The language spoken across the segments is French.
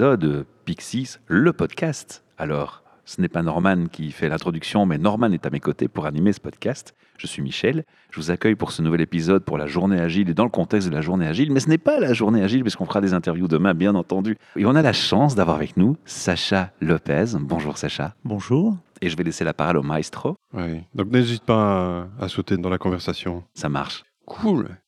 épisode de Pixies, le podcast. Alors, ce n'est pas Norman qui fait l'introduction, mais Norman est à mes côtés pour animer ce podcast. Je suis Michel, je vous accueille pour ce nouvel épisode pour la journée agile et dans le contexte de la journée agile, mais ce n'est pas la journée agile puisqu'on fera des interviews demain, bien entendu. Et on a la chance d'avoir avec nous Sacha Lopez. Bonjour Sacha. Bonjour. Et je vais laisser la parole au maestro. Oui, donc n'hésite pas à, à sauter dans la conversation. Ça marche. Cool.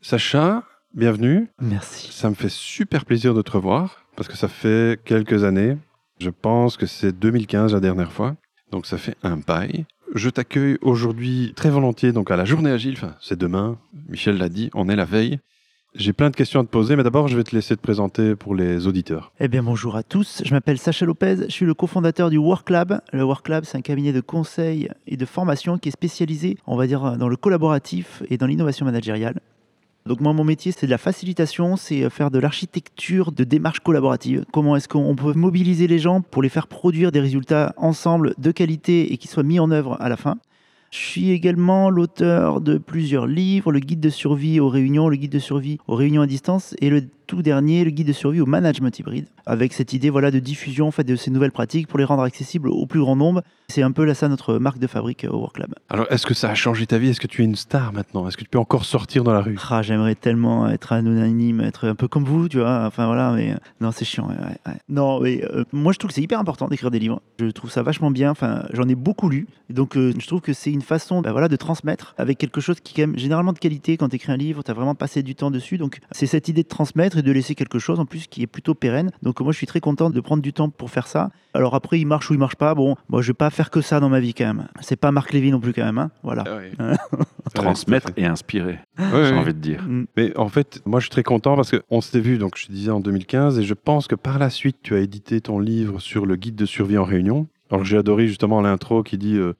Sacha, bienvenue. Merci. Ça me fait super plaisir de te revoir parce que ça fait quelques années. Je pense que c'est 2015 la dernière fois. Donc ça fait un bail. Je t'accueille aujourd'hui très volontiers donc à la journée agile. Enfin, c'est demain. Michel l'a dit, on est la veille. J'ai plein de questions à te poser, mais d'abord, je vais te laisser te présenter pour les auditeurs. Eh bien, bonjour à tous. Je m'appelle Sacha Lopez. Je suis le cofondateur du Work Lab. Le Work Lab, c'est un cabinet de conseil et de formation qui est spécialisé, on va dire, dans le collaboratif et dans l'innovation managériale. Donc moi, mon métier, c'est de la facilitation, c'est faire de l'architecture de démarche collaborative. Comment est-ce qu'on peut mobiliser les gens pour les faire produire des résultats ensemble de qualité et qui soient mis en œuvre à la fin? Je suis également l'auteur de plusieurs livres, le guide de survie aux réunions, le guide de survie aux réunions à distance et le tout dernier, le guide de survie au management hybride, avec cette idée voilà, de diffusion en fait, de ces nouvelles pratiques pour les rendre accessibles au plus grand nombre. C'est un peu là ça notre marque de fabrique au Work Lab. Alors, est-ce que ça a changé ta vie? Est-ce que tu es une star maintenant? Est-ce que tu peux encore sortir dans la rue? Ah, J'aimerais tellement être anonyme, être un peu comme vous, tu vois. Enfin voilà, mais euh, non, c'est chiant. ouais, ouais, ouais. Non, mais euh, moi je trouve que c'est hyper important d'écrire des livres. Je trouve ça vachement bien. Enfin, j'en ai beaucoup lu, donc euh, je trouve que c'est une façon, bah, voilà, de transmettre avec quelque chose qui est quand même généralement de qualité. Quand tu écris un livre, tu as vraiment passé du temps dessus, donc c'est cette idée de transmettre et de laisser quelque chose en plus qui est plutôt pérenne. Donc moi je suis très content de prendre du temps pour faire ça. Alors après il marche ou il marche pas. Bon, moi je vais pas faire que ça dans ma vie quand même. C'est pas Marc Lévy non plus quand même. hein. Voilà. Transmettre Ouais, tout à et inspirer, j'ai ouais. envie de dire. Mm. Mais en fait, moi, je suis très content parce qu'on s'était vu, donc je te disais en 2015, et je pense que par la suite, tu as édité ton livre sur le guide de survie en réunion. Alors, j'ai adoré justement l'intro qui dit, euh,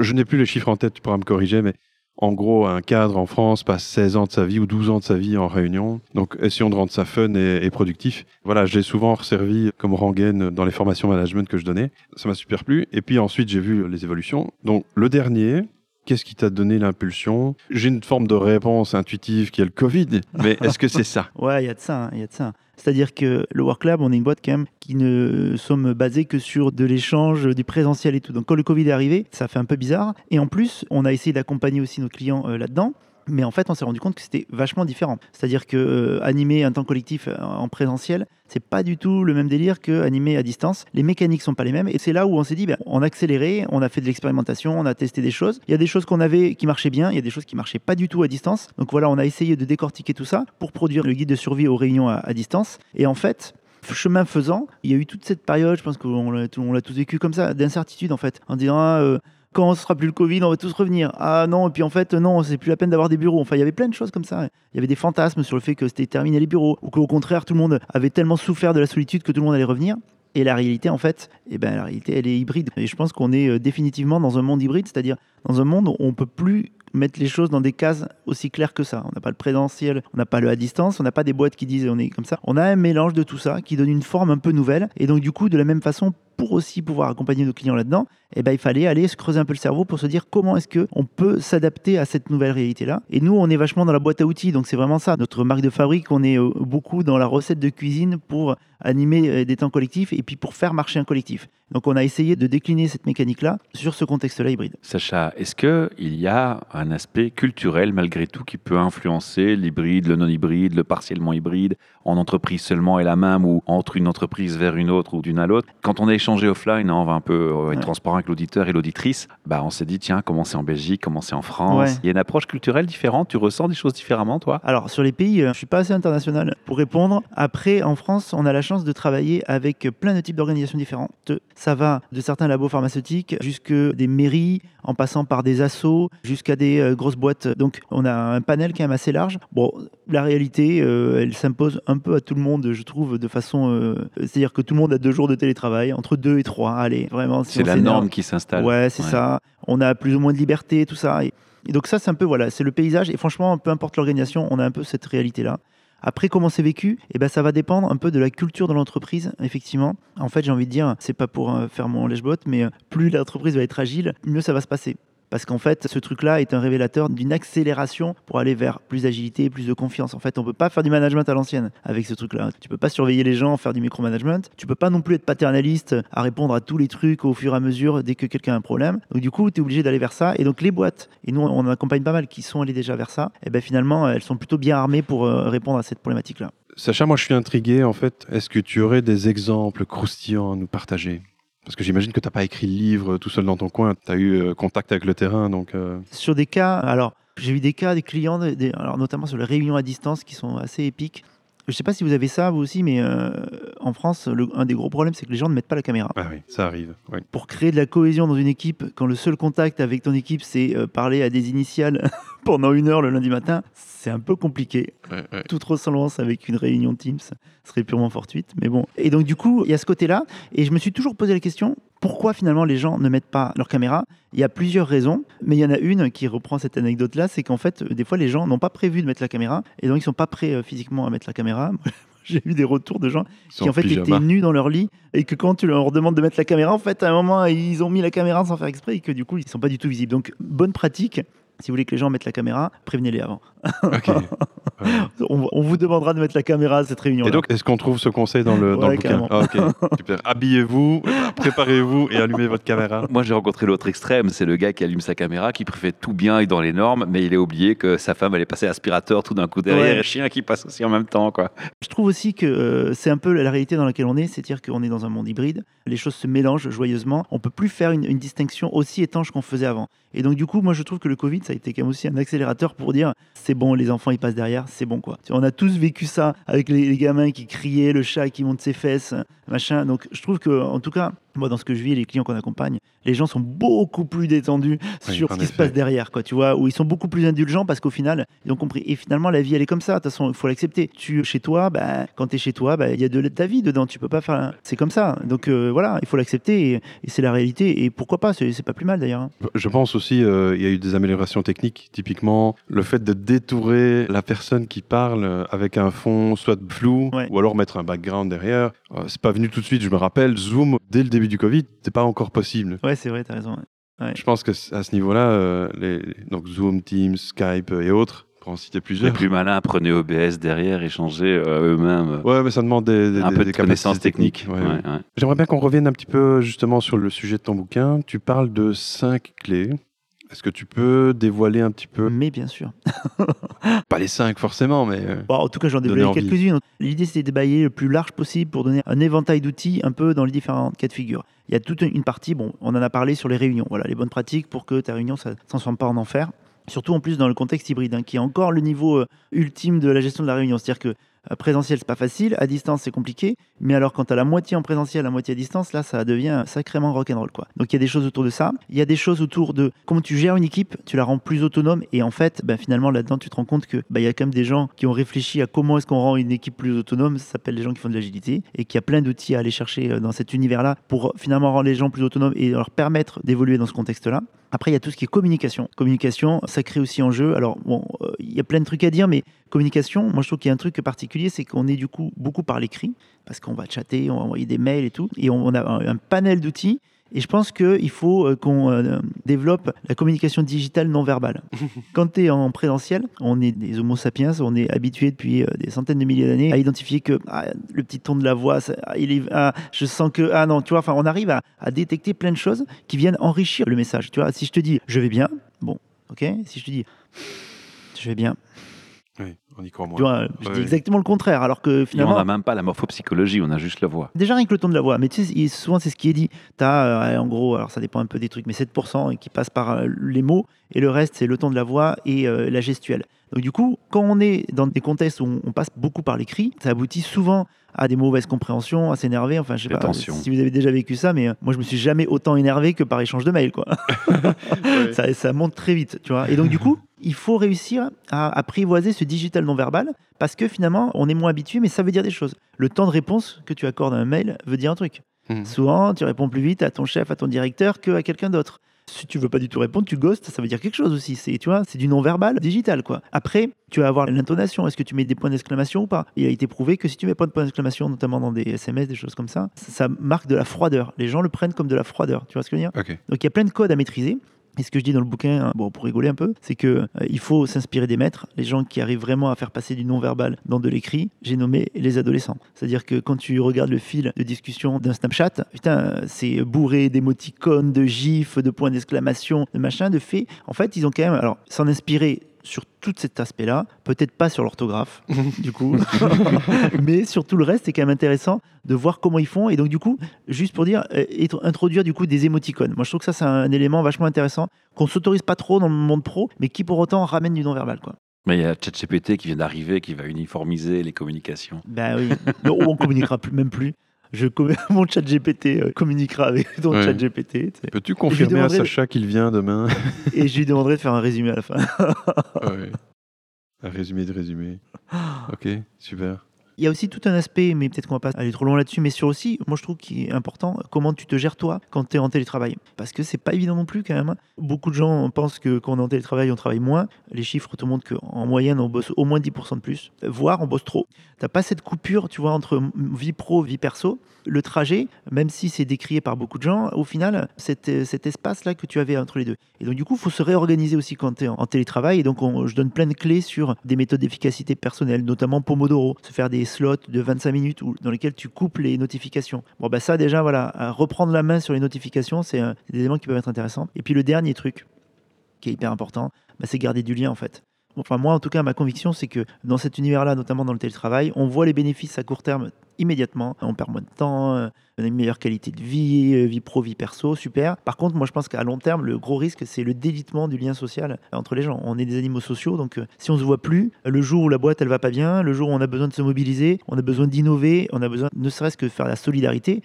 je n'ai plus les chiffres en tête, tu pourras me corriger, mais en gros, un cadre en France passe 16 ans de sa vie ou 12 ans de sa vie en réunion. Donc, essayons de rendre ça fun et, productif. Voilà, je l'ai souvent resservi comme rengaine dans les formations management que je donnais. Ça m'a super plu. Et puis ensuite, j'ai vu les évolutions. Donc, le dernier, Qu'est-ce qui t'a donné l'impulsion? J'ai une forme de réponse intuitive qui est le Covid, mais est-ce que c'est ça? Ouais, il y a de ça, hein, il y a de ça. C'est-à-dire que le Work Lab, on est une boîte quand même qui ne sommes basés que sur de l'échange, du présentiel et tout. Donc quand le Covid est arrivé, ça fait un peu bizarre. Et en plus, on a essayé d'accompagner aussi nos clients euh, là-dedans. Mais en fait, on s'est rendu compte que c'était vachement différent. C'est-à-dire que euh, animer un temps collectif euh, en présentiel, c'est pas du tout le même délire que animer à distance. Les mécaniques sont pas les mêmes. Et c'est là où on s'est dit, ben, on a accéléré, on a fait de l'expérimentation, on a testé des choses. Il y a des choses qu'on avait qui marchaient bien, il y a des choses qui marchaient pas du tout à distance. Donc voilà, on a essayé de décortiquer tout ça pour produire le guide de survie aux réunions à, distance. Et en fait, chemin faisant, il y a eu toute cette période, je pense qu'on l'a on l'a tous vécu comme ça, d'incertitude en fait, en disant ah, euh, quand on sera plus le Covid, on va tous revenir. Ah non, et puis en fait, non, c'est plus la peine d'avoir des bureaux. Enfin, il y avait plein de choses comme ça. Il y avait des fantasmes sur le fait que c'était terminé les bureaux, ou qu'au contraire, tout le monde avait tellement souffert de la solitude que tout le monde allait revenir. Et la réalité, en fait, eh ben, la réalité, elle est hybride. Et je pense qu'on est euh, définitivement dans un monde hybride, c'est-à-dire dans un monde où on peut plus mettre les choses dans des cases aussi claires que ça. On n'a pas le présentiel, on n'a pas le à distance, on n'a pas des boîtes qui disent on est comme ça. On a un mélange de tout ça qui donne une forme un peu nouvelle. Et donc, du coup, de la même façon, pour aussi pouvoir accompagner nos clients là-dedans, eh ben, il fallait aller se creuser un peu le cerveau pour se dire comment est-ce qu'on peut s'adapter à cette nouvelle réalité-là. Et nous, on est vachement dans la boîte à outils, donc c'est vraiment ça. Notre marque de fabrique, on est euh, beaucoup dans la recette de cuisine pour animer euh, des temps collectifs et puis pour faire marcher un collectif. Donc on a essayé de décliner cette mécanique-là sur ce contexte-là hybride. Sacha, est-ce qu'il y a un aspect culturel malgré tout qui peut influencer l'hybride, le non-hybride, le partiellement hybride, en entreprise seulement et la même ou entre une entreprise vers une autre ou d'une à l'autre Quand on a échangé offline, hein, on va un peu euh, être Ouais. transparent avec l'auditeur et l'auditrice, bah, on s'est dit tiens, comment c'est en Belgique, comment c'est en France? Ouais. Il y a une approche culturelle différente, tu ressens des choses différemment toi? Alors, sur les pays, euh, je suis pas assez international pour répondre. Après, en France, on a la chance de travailler avec plein de types d'organisations différentes. Ça va de certains labos pharmaceutiques jusque des mairies, en passant par des assos, jusqu'à des euh, grosses boîtes. Donc, on a un panel quand même assez large. Bon, la réalité, elle s'impose un peu à tout le monde, je trouve, de façon... euh, C'est-à-dire que tout le monde a deux jours de télétravail, entre deux et trois. Allez, vraiment. si C'est la norme qui s'installe. Ouais, c'est ça. On a plus ou moins de liberté, tout ça. Et, et donc ça, c'est un peu, voilà, c'est le paysage. Et franchement, peu importe l'organisation, on a un peu cette réalité-là. Après, comment c'est vécu? Eh ben, ça va dépendre un peu de la culture de l'entreprise, effectivement. En fait, j'ai envie de dire, c'est pas pour euh, faire mon lèche-botte, mais euh, plus l'entreprise va être agile, mieux ça va se passer. Parce qu'en fait, ce truc-là est un révélateur d'une accélération pour aller vers plus d'agilité plus de confiance. En fait, on peut pas faire du management à l'ancienne avec ce truc-là. Tu peux pas surveiller les gens, faire du micromanagement. Tu peux pas non plus être paternaliste à répondre à tous les trucs au fur et à mesure dès que quelqu'un a un problème. Donc du coup, tu es obligé d'aller vers ça. Et donc les boîtes, et nous on accompagne pas mal qui sont allés déjà vers ça, et ben finalement elles sont plutôt bien armées pour euh, répondre à cette problématique-là. Sacha, moi je suis intrigué en fait. Est-ce que tu aurais des exemples croustillants à nous partager? Parce que j'imagine que tu n'as pas écrit le livre tout seul dans ton coin, tu as eu euh, contact avec le terrain. Donc, euh. Sur des cas, alors j'ai eu des cas des clients, alors notamment sur les réunions à distance qui sont assez épiques. Je ne sais pas si vous avez ça, vous aussi, mais euh, en France, un des gros problèmes, c'est que les gens ne mettent pas la caméra. Ah oui, ça arrive. Pour créer de la cohésion dans une équipe, quand le seul contact avec ton équipe, c'est parler à des initiales pendant une heure le lundi matin, c'est un peu compliqué. Toute ressemblance avec une réunion Teams serait purement fortuite. Mais bon. Et donc, du coup, il y a ce côté-là. Et je me suis toujours posé la question pourquoi finalement les gens ne mettent pas leur caméra? Il y a plusieurs raisons, mais il y en a une qui reprend cette anecdote-là c'est qu'en fait, des fois, les gens n'ont pas prévu de mettre la caméra et donc ils sont pas prêts euh, physiquement à mettre la caméra. J'ai eu des retours de gens qui en fait étaient nus dans leur lit et que quand tu leur demandes de mettre la caméra, en fait, à un moment, ils ont mis la caméra sans faire exprès et que du coup, ils sont pas du tout visibles. Donc, bonne pratique si vous voulez que les gens mettent la caméra, prévenez-les avant. on, vous demandera de mettre la caméra à cette réunion. Et donc, est-ce qu'on trouve ce conseil dans le, dans le bouquin ah, Super. Habillez-vous, préparez-vous et allumez votre caméra. Moi, j'ai rencontré l'autre extrême. C'est le gars qui allume sa caméra, qui préfère tout bien et dans les normes, mais il a oublié que sa femme allait passer aspirateur tout d'un coup derrière et et chien qui passe aussi en même temps. Quoi. Je trouve aussi que euh, c'est un peu la réalité dans laquelle on est, c'est-à-dire qu'on est dans un monde hybride. Les choses se mélangent joyeusement. On peut plus faire une, une distinction aussi étanche qu'on faisait avant. Et donc, du coup, moi, je trouve que le Covid, ça a été quand même aussi un accélérateur pour dire c'est bon, les enfants, ils passent derrière, c'est bon, quoi. On a tous vécu ça avec les, gamins qui criaient, le chat qui monte ses fesses, machin. Donc, je trouve que, en tout cas, moi, dans ce que je vis, les clients qu'on accompagne, les gens sont beaucoup plus détendus sur ce qui se passe derrière, quoi, tu vois, où ils sont beaucoup plus indulgents parce qu'au final, ils ont compris. Et finalement, la vie, elle est comme ça. De toute façon, il faut l'accepter. Tu, chez toi, bah, quand tu es chez toi, bah, il y a de ta vie dedans. Tu peux pas faire. C'est comme ça. Donc euh, voilà, il faut l'accepter et, c'est la réalité. Et pourquoi pas C'est pas plus mal d'ailleurs. Hein. Je pense aussi, euh, il y a eu des améliorations techniques. Typiquement, le fait de détourer la personne qui parle avec un fond soit flou ou alors mettre un background derrière. Euh, c'est pas venu tout de suite. Je me rappelle, Zoom, dès le début du Covid, c'était pas encore possible. Ouais, c'est vrai, tu as raison. Je pense que à ce niveau-là, euh, les, donc Zoom, Teams, Skype et autres, pour en citer plusieurs. Les plus malins prenaient OBS derrière et changeaient euh, eux-mêmes. Ouais, mais ça demande des, un peu de connaissances techniques. J'aimerais bien qu'on revienne un petit peu justement sur le sujet de ton bouquin. Tu parles de cinq clés est-ce que tu peux dévoiler un petit peu? Mais bien sûr. Pas les cinq forcément, mais. Euh, en tout cas, j'en dévoilé quelques-unes. L'idée, c'était de débailler le plus large possible pour donner un éventail d'outils un peu dans les différents cas de figure. Il y a toute une partie, bon, on en a parlé sur les réunions, voilà, les bonnes pratiques pour que ta réunion ne se transforme pas en enfer. Surtout en plus dans le contexte hybride, hein, qui est encore le niveau euh, ultime de la gestion de la réunion. C'est-à-dire que présentiel, c'est pas facile. À distance, c'est compliqué. Mais alors, quand tu as la moitié en présentiel, la moitié à distance, là, ça devient sacrément rock'n'roll. Quoi. Donc, il y a des choses autour de ça. Il y a des choses autour de comment tu gères une équipe, tu la rends plus autonome. Et en fait, ben, finalement, là-dedans, tu te rends compte qu'il ben, y a quand même des gens qui ont réfléchi à comment est-ce qu'on rend une équipe plus autonome. Ça s'appelle les gens qui font de l'agilité. Et qu'il y a plein d'outils à aller chercher euh, dans cet univers-là pour finalement rendre les gens plus autonomes et leur permettre d'évoluer dans ce contexte-là. Après, il y a tout ce qui est communication. Communication, ça crée aussi en jeu. Alors, bon, euh, il y a plein de trucs à dire, mais communication, moi je trouve qu'il y a un truc particulier, c'est qu'on est du coup beaucoup par l'écrit, parce qu'on va chatter, on va envoyer des mails et tout, et on a un panel d'outils et je pense qu'il faut euh, qu'on euh, développe la communication digitale non verbale. Quand tu es en présentiel, on est des homo sapiens, on est habitué depuis euh, des centaines de milliers d'années à identifier que ah, le petit ton de la voix, ah, il est, ah, je sens que, ah non, tu vois, enfin, on arrive à, à, détecter plein de choses qui viennent enrichir le message. Tu vois, si je te dis je vais bien, bon, ok. Si je te dis je vais bien, oui, on y croit moins. Tu vois, je dis exactement le contraire, alors que finalement. on n'a même pas la morphopsychologie, on a juste la voix. Déjà rien que le ton de la voix, mais tu sais, souvent c'est ce qui est dit. Tu as, euh, en gros, alors ça dépend un peu des trucs, mais 7% qui passent par euh, les mots, et le reste c'est le ton de la voix et euh, la gestuelle. Donc du coup, quand on est dans des contextes où on passe beaucoup par l'écrit, ça aboutit souvent à des mauvaises compréhensions, à s'énerver. Enfin, je sais pas si vous avez déjà vécu ça, mais moi je me suis jamais autant énervé que par échange de mails, quoi. ça, ça monte très vite, tu vois. Et donc du coup, il faut réussir à apprivoiser ce digital non verbal parce que finalement, on est moins habitué, mais ça veut dire des choses. Le temps de réponse que tu accordes à un mail veut dire un truc. Mmh. Souvent, tu réponds plus vite à ton chef, à ton directeur qu'à quelqu'un d'autre. Si tu veux pas du tout répondre, tu ghostes, ça veut dire quelque chose aussi. C'est, tu vois, c'est du non-verbal digital, quoi. Après, tu vas avoir l'intonation. Est-ce que tu mets des points d'exclamation ou pas? Il a été prouvé que si tu mets pas de points d'exclamation, notamment dans des SMS, des choses comme ça, ça marque de la froideur. Les gens le prennent comme de la froideur. Tu vois ce que je veux dire? Donc il y a plein de codes à maîtriser. Et ce que je dis dans le bouquin, hein, bon, pour rigoler un peu, c'est que euh, il faut s'inspirer des maîtres, les gens qui arrivent vraiment à faire passer du non-verbal dans de l'écrit. J'ai nommé les adolescents. C'est-à-dire que quand tu regardes le fil de discussion d'un Snapchat, putain, c'est bourré d'émoticônes, de gifs, de points d'exclamation, de machin, de faits. En fait, ils ont quand même, alors, s'en inspirer sur tout cet aspect-là, peut-être pas sur l'orthographe, du coup, mais sur tout le reste, c'est quand même intéressant de voir comment ils font. Et donc, du coup, juste pour dire, euh, introduire du coup des émoticônes. Moi, je trouve que ça, c'est un élément vachement intéressant qu'on s'autorise pas trop dans le monde pro, mais qui pour autant ramène du non-verbal, quoi. Mais il y a ChatGPT qui vient d'arriver, qui va uniformiser les communications. Ben oui, on communiquera plus, même plus je mon chat GPT euh, communiquera avec ton chat GPT. Peux-tu confirmer à Sacha qu'il vient demain Et je lui demanderai de faire un résumé à la fin. ouais. Un résumé de résumé. Ok, super. Il y a aussi tout un aspect, mais peut-être qu'on va pas aller trop loin là-dessus, mais sur aussi, moi je trouve qu'il est important, comment tu te gères toi quand tu es en télétravail. Parce que c'est pas évident non plus quand même. Hein. Beaucoup de gens pensent que quand on est en télétravail, on travaille moins. Les chiffres te montrent qu'en moyenne, on bosse au moins 10% de plus, voire on bosse trop. Tu pas cette coupure, tu vois, entre vie pro, vie perso. Le trajet, même si c'est décrié par beaucoup de gens, au final, cet, cet espace-là que tu avais entre les deux. Et donc du coup, il faut se réorganiser aussi quand tu es en, télétravail. Et donc je donne plein de clés sur des méthodes d'efficacité personnelle, notamment Pomodoro, se faire des slots de 25 minutes dans lesquels tu coupes les notifications. Bon, bah ça déjà, voilà, reprendre la main sur les notifications, c'est des éléments qui peuvent être intéressants. Et puis le dernier truc, qui est hyper important, bah, c'est garder du lien en fait. Moi, en tout cas, ma conviction, c'est que dans cet univers-là, notamment dans le télétravail, on voit les bénéfices à court terme immédiatement. On perd moins de temps, on a une meilleure qualité de vie, euh, vie pro, vie perso, super. Par contre, moi, je pense qu'à long terme, le gros risque, c'est le délitement du lien social entre les gens. On est des animaux sociaux, donc euh, si on se voit plus, le jour où la boîte, elle va pas bien, le jour où on a besoin de se mobiliser, on a besoin d'innover, on a besoin ne serait-ce que de faire la solidarité,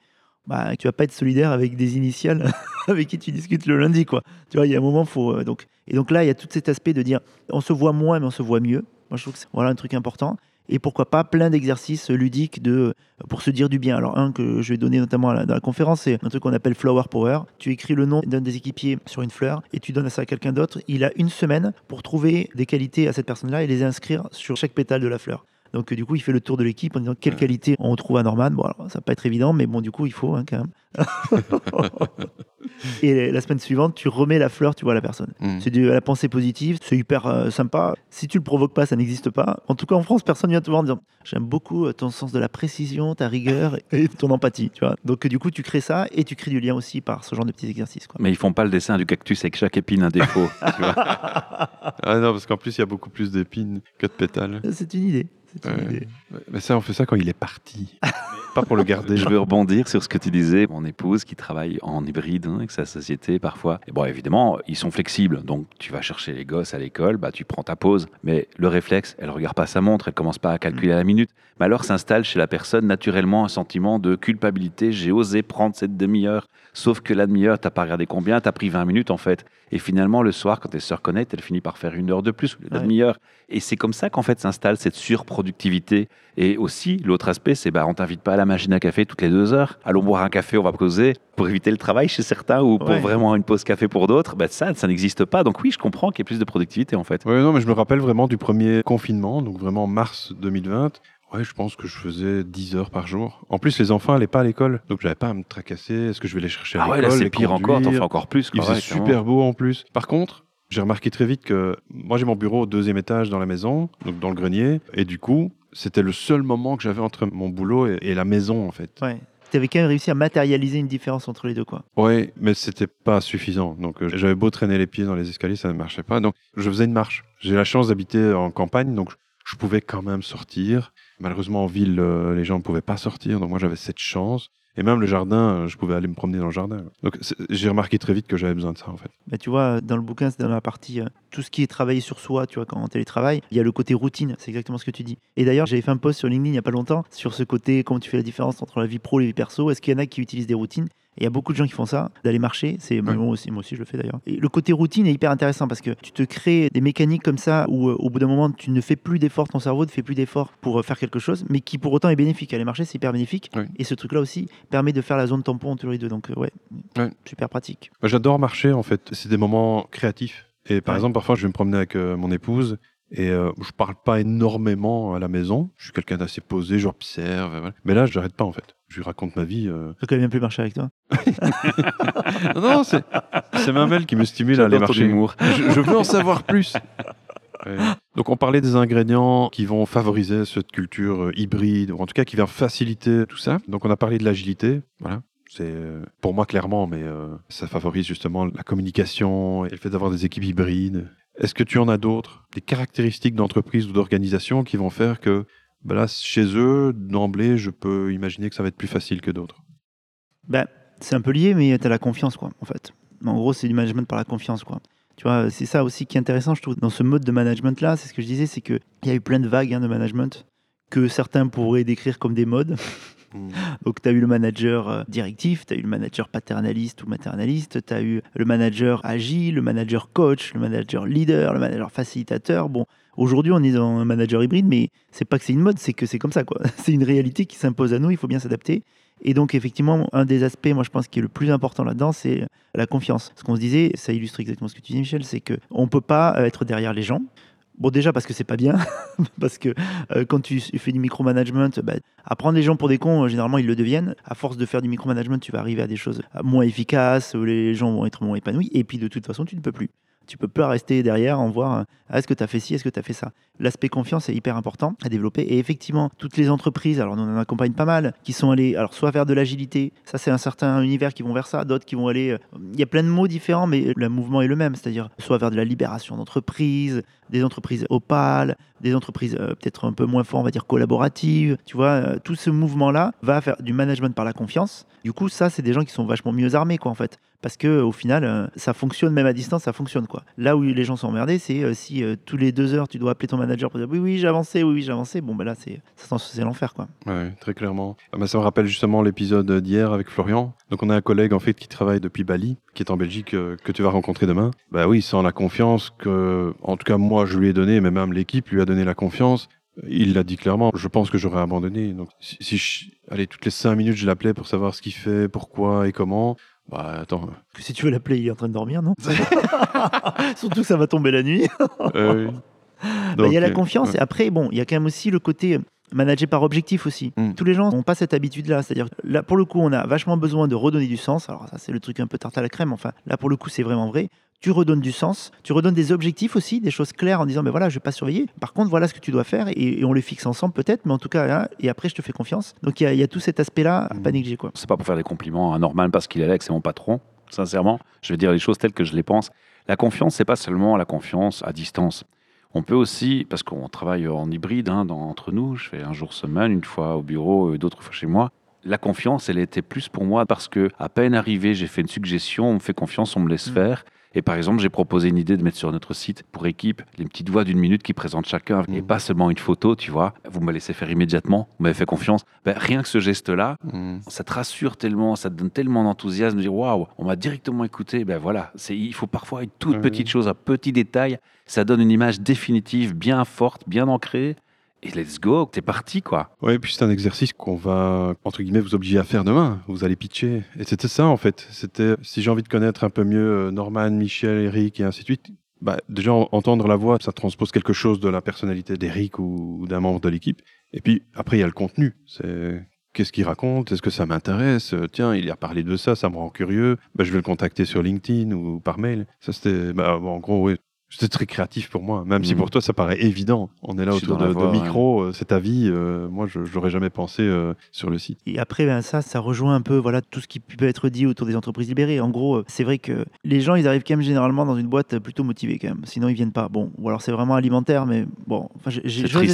bah, tu vas pas être solidaire avec des initiales avec qui tu discutes le lundi, quoi. Tu vois, il y a un moment, faut donc et donc là, il y a tout cet aspect de dire, on se voit moins, mais on se voit mieux. Moi, je trouve que c'est voilà un truc important et pourquoi pas plein d'exercices ludiques de, pour se dire du bien. Alors un que je vais donner notamment dans la conférence, c'est un truc qu'on appelle Flower Power. Tu écris le nom d'un des équipiers sur une fleur et tu donnes ça à quelqu'un d'autre. Il a une semaine pour trouver des qualités à cette personne-là et les inscrire sur chaque pétale de la fleur. Donc du coup, il fait le tour de l'équipe en disant quelle qualité on trouve à Norman. Bon, alors, ça va pas être évident, mais bon, du coup, il faut hein, quand même. et la semaine suivante, tu remets la fleur, tu vois la personne. Mm. C'est de la pensée positive, c'est hyper euh, sympa. Si tu le provoques pas, ça n'existe pas. En tout cas, en France, personne vient te voir en disant j'aime beaucoup euh, ton sens de la précision, ta rigueur et ton empathie. Tu vois. Donc du coup, tu crées ça et tu crées du lien aussi par ce genre de petits exercices. Quoi. Mais ils font pas le dessin du cactus avec chaque épine un défaut. ah non, parce qu'en plus, il y a beaucoup plus d'épines que de pétales. C'est une idée. Mais ça, on fait ça quand il est parti. pas pour le garder. Je veux rebondir sur ce que tu disais. Mon épouse qui travaille en hybride hein, avec sa société parfois. Et bon, évidemment, ils sont flexibles. Donc, tu vas chercher les gosses à l'école, bah, tu prends ta pause. Mais le réflexe, elle regarde pas sa montre, elle commence pas à calculer à la minute. Mais alors s'installe chez la personne naturellement un sentiment de culpabilité. J'ai osé prendre cette demi-heure. Sauf que la demi-heure, t'as pas regardé combien, tu as pris 20 minutes en fait. Et finalement, le soir, quand tes sœurs connaissent, elle finit par faire une heure de plus, une demi-heure. Et c'est comme ça qu'en fait s'installe cette Et aussi, l'autre aspect, c'est bah, on t'invite pas à la machine à café toutes les deux heures. Allons boire un café, on va poser pour éviter le travail chez certains ou pour vraiment une pause café pour d'autres. Bah, ça, ça n'existe pas. Donc oui, je comprends qu'il y ait plus de productivité en fait. Oui, non, mais je me rappelle vraiment du premier confinement, donc vraiment mars 2020. Ouais, je pense que je faisais 10 heures par jour. En plus, les enfants n'allaient pas à l'école, donc j'avais pas à me tracasser. Est-ce que je vais les chercher à l'école Ah ouais, c'est pire encore, t'en fais encore plus. Il faisait super beau en plus. Par contre, j'ai remarqué très vite que moi j'ai mon bureau au deuxième étage dans la maison, donc dans le grenier, et du coup, c'était le seul moment que j'avais entre mon boulot et, la maison en fait. Ouais. Tu avais quand même réussi à matérialiser une différence entre les deux, quoi. Oui, mais c'était pas suffisant. Donc euh, j'avais beau traîner les pieds dans les escaliers, ça ne marchait pas. Donc je faisais une marche. J'ai la chance d'habiter en campagne, donc je pouvais quand même sortir. Malheureusement, en ville, euh, les gens ne pouvaient pas sortir, donc moi j'avais cette chance. Et même le jardin, euh, je pouvais aller me promener dans le jardin. Donc j'ai remarqué très vite que j'avais besoin de ça en fait. Tu vois, dans le bouquin, c'est dans la partie euh, tout ce qui est travailler sur soi, tu vois, quand on télétravaille, il y a le côté routine, c'est exactement ce que tu dis. Et d'ailleurs, j'avais fait un post sur LinkedIn il n'y a pas longtemps sur ce côté, comment tu fais la différence entre la vie pro et la vie perso. Est-ce qu'il y en a qui utilisent des routines? Il y a beaucoup de gens qui font ça, d'aller marcher. C'est moi aussi, moi aussi je le fais d'ailleurs. Le côté routine est hyper intéressant parce que tu te crées des mécaniques comme ça où euh, au bout d'un moment tu ne fais plus d'efforts, ton cerveau ne fait plus d'efforts pour euh, faire quelque chose, mais qui pour autant est bénéfique. Aller marcher, c'est hyper bénéfique. Et ce truc-là aussi permet de faire la zone tampon entre les deux. Donc euh, ouais, super pratique. J'adore marcher en fait. C'est des moments créatifs. Et par exemple, parfois je vais me promener avec mon épouse Et euh, je parle pas énormément à la maison. Je suis quelqu'un d'assez posé, j'observe. voilà. Mais là, je n'arrête pas en fait. Je lui raconte ma vie. euh. Ça quand même plus marcher avec toi. Non, non, c'est c'est Mamel qui me stimule à aller marcher. Je, je veux en savoir plus. Ouais. Donc, on parlait des ingrédients qui vont favoriser cette culture euh, hybride, ou en tout cas qui vont faciliter tout ça. Donc, on a parlé de l'agilité. Voilà. C'est euh, pour moi clairement, mais euh, ça favorise justement la communication et le fait d'avoir des équipes hybrides. Est-ce que tu en as d'autres, des caractéristiques d'entreprise ou d'organisation qui vont faire que ben là, chez eux, d'emblée, je peux imaginer que ça va être plus facile que d'autres Ben, c'est un peu lié, mais tu as la confiance, quoi, en fait. En gros, c'est du management par la confiance, quoi. Tu vois, c'est ça aussi qui est intéressant, je trouve, dans ce mode de management-là. C'est ce que je disais, c'est qu'il y a eu plein de vagues hein, de management que certains pourraient décrire comme des modes. Donc, tu as eu le manager euh, directif, tu as eu le manager paternaliste ou maternaliste, tu as eu le manager agile, le manager coach, le manager leader, le manager facilitateur. Bon, aujourd'hui, on est dans un manager hybride, mais c'est pas que c'est une mode, c'est que c'est comme ça, quoi. C'est une réalité qui s'impose à nous, il faut bien s'adapter. Et donc, effectivement, un des aspects, moi, je pense, qui est le plus important là-dedans, c'est la confiance. Ce qu'on se disait, ça illustre exactement ce que tu dis, Michel, c'est qu'on ne peut pas euh, être derrière les gens. Bon, déjà parce que c'est pas bien, parce que euh, quand tu fais du micromanagement, bah, apprendre les gens pour des cons, euh, généralement ils le deviennent. À force de faire du micromanagement, tu vas arriver à des choses euh, moins efficaces, où les gens vont être moins épanouis, et puis de toute façon, tu ne peux plus. Tu peux pas rester derrière en voir euh, ah, est-ce que tu as fait ci, est-ce que tu as fait ça. L'aspect confiance est hyper important à développer. Et effectivement, toutes les entreprises, alors on en accompagne pas mal, qui sont allées alors soit vers de l'agilité, ça c'est un certain univers qui vont vers ça, d'autres qui vont aller. euh, Il y a plein de mots différents, mais le mouvement est le même, c'est-à-dire soit vers de la libération d'entreprises, des entreprises opales, des entreprises euh, peut-être un peu moins fort, on va dire collaboratives. Tu vois, tout ce mouvement-là va faire du management par la confiance. Du coup, ça, c'est des gens qui sont vachement mieux armés, quoi, en fait. Parce que au final, euh, ça fonctionne même à distance, ça fonctionne quoi. Là où les gens sont emmerdés, c'est euh, si euh, tous les deux heures tu dois appeler ton manager pour dire oui oui j'ai avancé, oui oui j'ai avancé. Bon ben là c'est c'est l'enfer quoi. Ouais, très clairement. Ah bah, ça me rappelle justement l'épisode d'hier avec Florian. Donc on a un collègue en fait qui travaille depuis Bali, qui est en Belgique, que tu vas rencontrer demain. Bah oui, sans la confiance que, en tout cas moi je lui ai donné, mais même l'équipe lui a donné la confiance. Il l'a dit clairement. Je pense que j'aurais abandonné. Donc si, si je, allez toutes les cinq minutes je l'appelais pour savoir ce qu'il fait, pourquoi et comment. Bah attends. Que si tu veux l'appeler, il est en train de dormir non Surtout que ça va tomber la nuit. Euh, oui. Bah, Il y a la euh, confiance ouais. et après bon il y a quand même aussi le côté manager par objectif aussi. Mm. Tous les gens n'ont pas cette habitude-là. C'est-à-dire, là, pour le coup, on a vachement besoin de redonner du sens. Alors, ça, c'est le truc un peu tarte à la crème. Enfin, là, pour le coup, c'est vraiment vrai. Tu redonnes du sens. Tu redonnes des objectifs aussi, des choses claires en disant, ben voilà, je vais pas surveiller. Par contre, voilà ce que tu dois faire et, et on les fixe ensemble peut-être, mais en tout cas, hein, et après, je te fais confiance. Donc, il y a, il y a tout cet aspect-là à Mm. pas négliger, quoi. C'est pas pour faire des compliments à Norman parce qu'il est là que c'est mon patron. Sincèrement, je vais dire les choses telles que je les pense. La confiance, c'est pas seulement la confiance à distance. On peut aussi, parce qu'on travaille en hybride hein, dans- entre nous, je fais un jour semaine, une fois au bureau, et d'autres fois chez moi. La confiance, elle était plus pour moi parce que à peine arrivé, j'ai fait une suggestion, on me fait confiance, on me laisse Mm. faire. Et par exemple, j'ai proposé une idée de mettre sur notre site pour équipe les petites voix d'une minute qui présentent chacun et Mm. pas seulement une photo, tu vois. Vous me laissez faire immédiatement, vous m'avez fait confiance. Ben, rien que ce geste-là, Mm. ça te rassure tellement, ça te donne tellement d'enthousiasme de dire waouh, on m'a directement écouté. Ben voilà, il faut parfois une toute petite chose, un petit détail, ça donne une image définitive, bien forte, bien ancrée. Et let's go, t'es parti quoi. Ouais, puis c'est un exercice qu'on va, entre guillemets, vous obliger à faire demain. Vous allez pitcher. Et c'était ça, en fait. C'était, si j'ai envie de connaître un peu mieux euh, Norman, Michel, Eric et ainsi de suite, bah, déjà, en- entendre la voix, ça transpose quelque chose de la personnalité d'Eric ou, d'un membre de l'équipe. Et puis, après, il y a le contenu. C'est qu'est-ce qu'il raconte? Est-ce que ça m'intéresse? Euh, Tiens, il a parlé de ça, ça me rend curieux. Bah, je vais le contacter sur LinkedIn ou par mail. Ça, c'était, bah, en gros, oui. C'était très créatif pour moi, même si Mhm. pour toi ça paraît évident. On est là Je autour de, de voie, ouais. micros, euh, c'est ta vie. euh, moi, je n'aurais jamais pensé euh, sur le site. Et après, ben, ça, ça rejoint un peu voilà, tout ce qui peut être dit autour des entreprises libérées. En gros, c'est vrai que les gens, ils arrivent quand même généralement dans une boîte plutôt motivés quand même. Sinon, ils viennent pas. Bon, ou alors c'est vraiment alimentaire, mais bon, j'ai-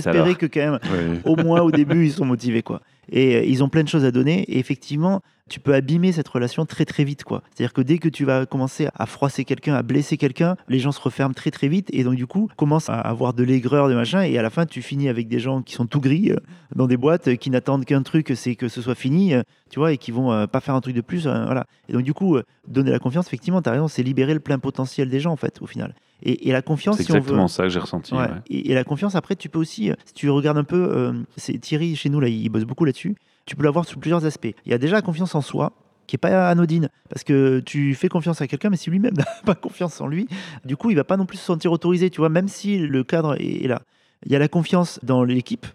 alors. que quand même, Ouais. au moins au début, ils sont motivés, quoi. Et euh, ils ont plein de choses à donner. Et effectivement, tu peux abîmer cette relation très très vite, quoi. C'est-à-dire que dès que tu vas commencer à froisser quelqu'un, à blesser quelqu'un, les gens se referment très très vite et donc du coup commencent à avoir de l'aigreur, de machin. Et à la fin, tu finis avec des gens qui sont tout gris euh, dans des boîtes euh, qui n'attendent qu'un truc, c'est que ce soit fini, tu vois, et qui vont pas faire un truc de plus, voilà. Et donc du coup, donner la confiance, effectivement, tu as raison, c'est libérer le plein potentiel des gens en fait, au final. Et, et la confiance, C'est si on veut. exactement ça que j'ai ressenti. Ouais. ouais. Et, et la confiance, après, tu peux aussi, euh, si tu regardes un peu, euh, c'est Thierry chez nous, là, il bosse beaucoup là-dessus, tu peux l'avoir sous plusieurs aspects. Il y a déjà la confiance en soi, qui est pas anodine. Parce que tu fais confiance à quelqu'un, mais si lui-même n'a pas confiance en lui, du coup, il va pas non plus se sentir autorisé, tu vois, même si le cadre est là. Il y a la confiance dans l'équipe,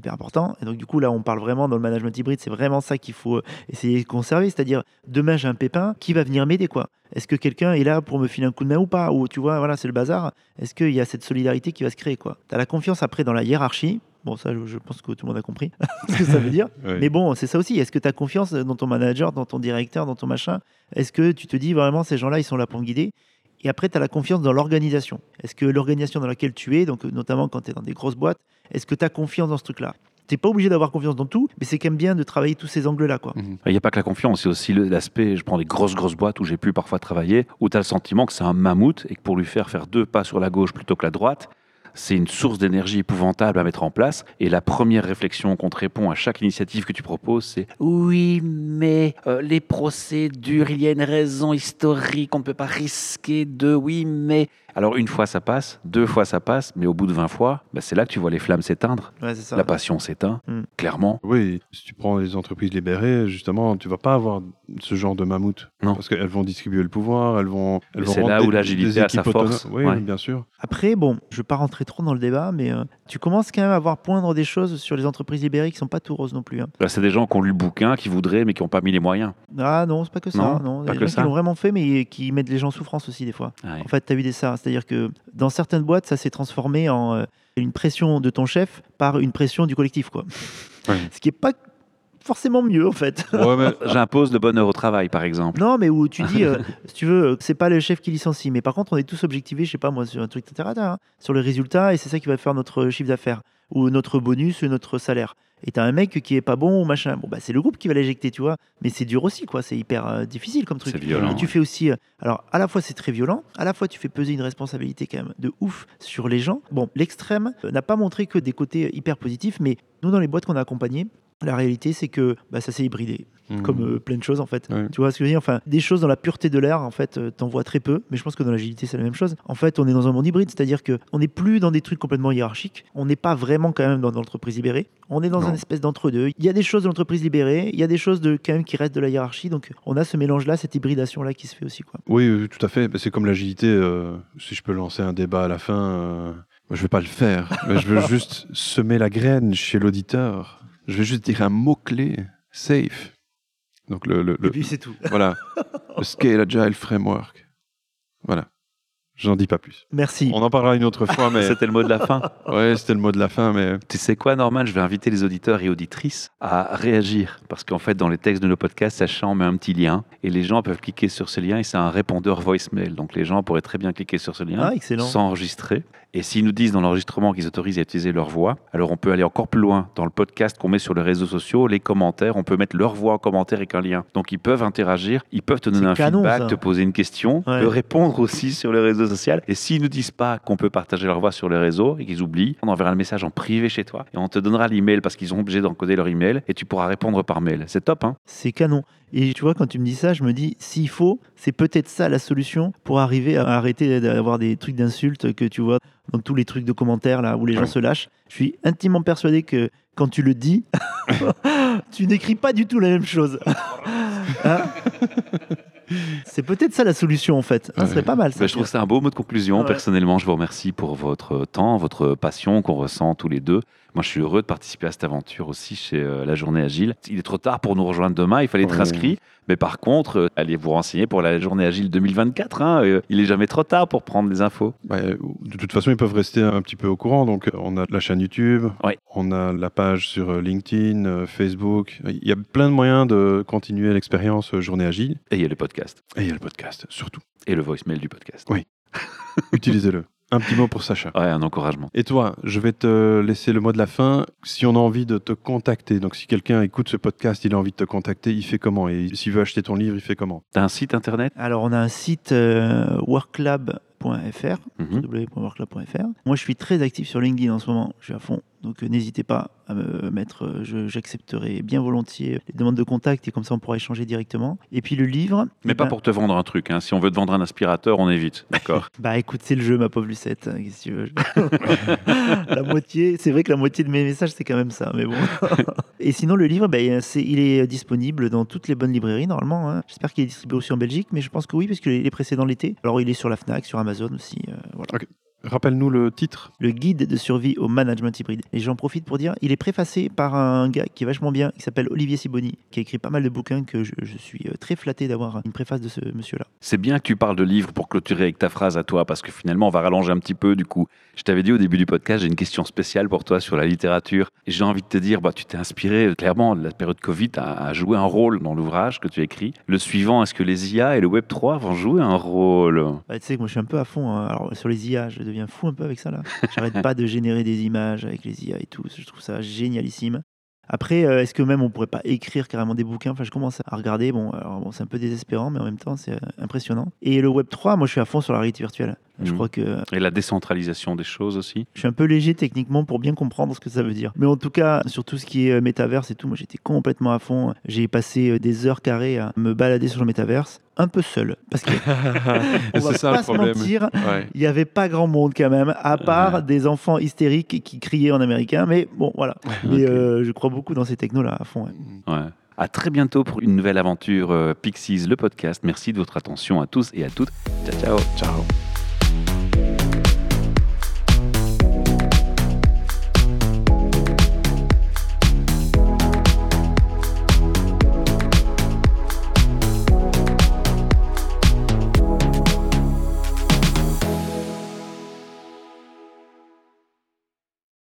hyper important. Et donc, du coup, là, on parle vraiment dans le management hybride, c'est vraiment ça qu'il faut essayer de conserver. C'est-à-dire, demain, j'ai un pépin, qui va venir m'aider, quoi? Est-ce que quelqu'un est là pour me filer un coup de main ou pas? Ou tu vois, voilà, c'est le bazar. Est-ce qu'il y a cette solidarité qui va se créer, quoi? Tu as la confiance après dans la hiérarchie. Bon, ça, je, pense que tout le monde a compris ce que ça veut dire. Mais bon, c'est ça aussi. Est-ce que tu as confiance dans ton manager, dans ton directeur, dans ton machin? Est-ce que tu te dis vraiment, ces gens-là, ils sont là pour me guider? Et après, tu as la confiance dans l'organisation. Est-ce que l'organisation dans laquelle tu es, donc notamment quand tu es dans des grosses boîtes, est-ce que tu as confiance dans ce truc-là? Tu n'es pas obligé d'avoir confiance dans tout, mais c'est quand même bien de travailler tous ces angles-là. quoi. Mhm. Il n'y a pas que la confiance, c'est aussi l'aspect, je prends des grosses, grosses boîtes où j'ai pu parfois travailler, où tu as le sentiment que c'est un mammouth et que pour lui faire faire deux pas sur la gauche plutôt que la droite, c'est une source d'énergie épouvantable à mettre en place. Et la première réflexion qu'on te répond à chaque initiative que tu proposes, c'est Oui, mais euh, les procédures, il y a une raison historique, on ne peut pas risquer de. Oui, mais. Alors, une fois ça passe, deux fois ça passe, mais au bout de 20 fois, bah, c'est là que tu vois les flammes s'éteindre, Ouais, c'est ça. la passion s'éteint, Mm. clairement. Oui, si tu prends les entreprises libérées, justement, tu vas pas avoir ce genre de mammouth. Non. Parce qu'elles vont distribuer le pouvoir, elles vont. Elles Mais vont c'est là des- où l'agilité des a sa force. Oui, Ouais. bien sûr. Après, bon, je ne vais pas rentrer trop dans le débat, mais euh, tu commences quand même à voir poindre des choses sur les entreprises libérées qui sont pas tout roses non plus. hein. Là, c'est des gens qui ont lu le bouquin, qui voudraient, mais qui n'ont pas mis les moyens. Ah non, c'est pas que ça. Non, Non, pas Il y a que des gens ça. qui l'ont vraiment fait, mais qui mettent les gens en souffrance aussi des fois. Ouais. En fait, tu as eu des ça. C'est-à-dire que dans certaines boîtes, ça s'est transformé en euh, une pression de ton chef par une pression du collectif. Quoi. Ce qui n'est pas forcément mieux, en fait. Ouais, J'impose le bonheur au travail, par exemple. Non, mais où tu dis, euh, si tu veux, c'est pas le chef qui licencie, mais par contre, on est tous objectivés, je sais pas moi, sur un truc, etc., hein, sur le résultat, et c'est ça qui va faire notre chiffre d'affaires, ou notre bonus, ou notre salaire. Et t'as un mec qui est pas bon, ou machin. Bon, bah, c'est le groupe qui va l'éjecter, tu vois. Mais c'est dur aussi, quoi. C'est hyper euh, difficile comme truc. C'est violent. Et tu fais aussi. euh, alors, à la fois, c'est très violent, à la fois, tu fais peser une responsabilité quand même de ouf sur les gens. Bon, l'extrême euh, n'a pas montré que des côtés hyper positifs, mais nous, dans les boîtes qu'on a accompagnées, la réalité, c'est que bah, ça s'est hybridé Mhm. comme euh, plein de choses en fait. Tu vois ce que je veux dire? Enfin, des choses dans la pureté de l'air, en fait, euh, t'en vois très peu, mais je pense que dans l'agilité, c'est la même chose. En fait, on est dans un monde hybride, c'est-à-dire que on n'est plus dans des trucs complètement hiérarchiques, on n'est pas vraiment quand même dans, dans l'entreprise libérée, on est dans Non. une espèce d'entre-deux. Il y a des choses de l'entreprise libérée, il y a des choses de, quand même qui restent de la hiérarchie, donc on a ce mélange-là, cette hybridation-là qui se fait aussi. Quoi. Oui, oui, tout à fait. C'est comme l'agilité. euh, si je peux lancer un débat à la fin, je vais pas le faire. je veux juste semer la graine chez l'auditeur. Je vais juste dire un mot-clé safe. Donc, le, le- le- Et puis c'est tout. voilà. le Scale Agile Framework. Voilà. J'en dis pas plus. Merci. On en parlera une autre fois, mais C'était le mot de la fin. ouais, c'était le mot de la fin, mais Tu sais quoi, Norman Je vais inviter les auditeurs et auditrices à réagir. Parce qu'en fait, dans les textes de nos podcasts, sachez, on met un petit lien. Et les gens peuvent cliquer sur ce lien et c'est un répondeur voicemail. Donc les gens pourraient très bien cliquer sur ce lien, Ah, excellent. s'enregistrer. Et s'ils nous disent dans l'enregistrement qu'ils autorisent à utiliser leur voix, alors on peut aller encore plus loin. Dans le podcast qu'on met sur les réseaux sociaux, les commentaires, on peut mettre leur voix en commentaire avec un lien. Donc ils peuvent interagir, ils peuvent te donner un canon, feedback, ça. te poser une question, Ouais. te répondre aussi sur les réseaux sociaux. Et s'ils nous disent pas qu'on peut partager leur voix sur les réseaux et qu'ils oublient, on enverra le message en privé chez toi et on te donnera l'email parce qu'ils sont obligés d'encoder leur email et tu pourras répondre par mail. C'est top, hein C'est canon. Et tu vois, quand tu me dis ça, je me dis, s'il faut, c'est peut-être ça la solution pour arriver à arrêter d'avoir des trucs d'insultes que tu vois dans tous les trucs de commentaires là où les gens se lâchent. Je suis intimement persuadé que quand tu le dis, tu n'écris pas du tout la même chose. Hein c'est peut-être ça la solution en fait. Ouais. serait pas mal. Ça, Ben, je trouve ça un beau mot de conclusion. Ouais. Personnellement, je vous remercie pour votre temps, votre passion qu'on ressent tous les deux. Moi, je suis heureux de participer à cette aventure aussi chez euh, la Journée Agile. Il est trop tard pour nous rejoindre demain, il fallait être Ouais. inscrit. Mais par contre, euh, allez vous renseigner pour la Journée Agile 2024. hein. Euh, il est jamais trop tard pour prendre les infos. ouais, de toute façon, ils peuvent rester un petit peu au courant. Donc, on a la chaîne YouTube, Ouais. on a la page sur euh, LinkedIn, euh, Facebook. Il y a plein de moyens de continuer l'expérience euh, Journée Agile. Et il y a le podcast Et il y a le podcast, surtout. et le voicemail du podcast. Oui. Utilisez-le. Un petit mot pour Sacha. Ouais, un encouragement. Et toi, je vais te laisser le mot de la fin. Si on a envie de te contacter, donc si quelqu'un écoute ce podcast, il a envie de te contacter, il fait comment? Et s'il veut acheter ton livre, il fait comment? T'as un site internet? Alors on a un site euh, worklab.fr Mhm. www.worklab.fr. Moi, je suis très actif sur LinkedIn en ce moment. Je suis à fond. Donc euh, n'hésitez pas à me mettre, euh, j'accepterai bien volontiers les demandes de contact et comme ça on pourra échanger directement. Et puis le livre. Mais eh pas ben, pour te vendre un truc. hein. Si on veut te vendre un aspirateur, on évite. D'accord? Bah écoute, c'est le jeu, ma pauvre Lucette. hein, Qu'est-ce que tu veux La moitié, c'est vrai que la moitié de mes messages, c'est quand même ça, mais bon. Et sinon, le livre, bah, il est disponible dans toutes les bonnes librairies, normalement. hein. J'espère qu'il est distribué aussi en Belgique, mais je pense que oui, parce qu'il est précédent l'été. Alors, il est sur la Fnac, sur Amazon aussi. euh, voilà. Rappelle-nous le titre. Le guide de survie au management hybride. Et j'en profite pour dire, il est préfacé par un gars qui est vachement bien, qui s'appelle Olivier Siboni, qui a écrit pas mal de bouquins que je, je suis euh, très flatté d'avoir une préface de ce monsieur-là. C'est bien que tu parles de livres pour clôturer avec ta phrase à toi, parce que finalement, on va rallonger un petit peu. Du coup, je t'avais dit au début du podcast, j'ai une question spéciale pour toi sur la littérature. Et j'ai envie de te dire, bah, tu t'es inspiré euh, clairement de la période Covid a, a joué un rôle dans l'ouvrage que tu as écrit. Le suivant, est-ce que les IA et le Web 3 vont jouer un rôle? Bah, tu sais que moi je suis un peu à fond. hein. Alors sur les IA, je deviens fou un peu avec ça là. J'arrête pas de générer des images avec les IA et tout. Je trouve ça génialissime. Après, euh, est-ce que même on pourrait pas écrire carrément des bouquins? Enfin, je commence à regarder. Bon, bon, c'est un peu désespérant, mais en même temps, c'est euh, impressionnant. Et le Web 3, moi, je suis à fond sur la réalité virtuelle. Je Mhm. crois que Et la décentralisation des choses aussi? Je suis un peu léger techniquement pour bien comprendre ce que ça veut dire. Mais en tout cas, sur tout ce qui est euh, métaverse et tout, moi j'étais complètement à fond. J'ai passé euh, des heures carrées à me balader sur le métaverse, un peu seul. Parce que, on va ça pas le se problème. mentir, Ouais. il n'y avait pas grand monde quand même, à part Ouais. des enfants hystériques qui criaient en américain. Mais bon, voilà. Mais euh, je crois beaucoup dans ces technos-là à fond. ouais. Ouais. À très bientôt pour une nouvelle aventure euh, Pixies, le podcast. Merci de votre attention à tous et à toutes. Ciao, ciao. Ciao.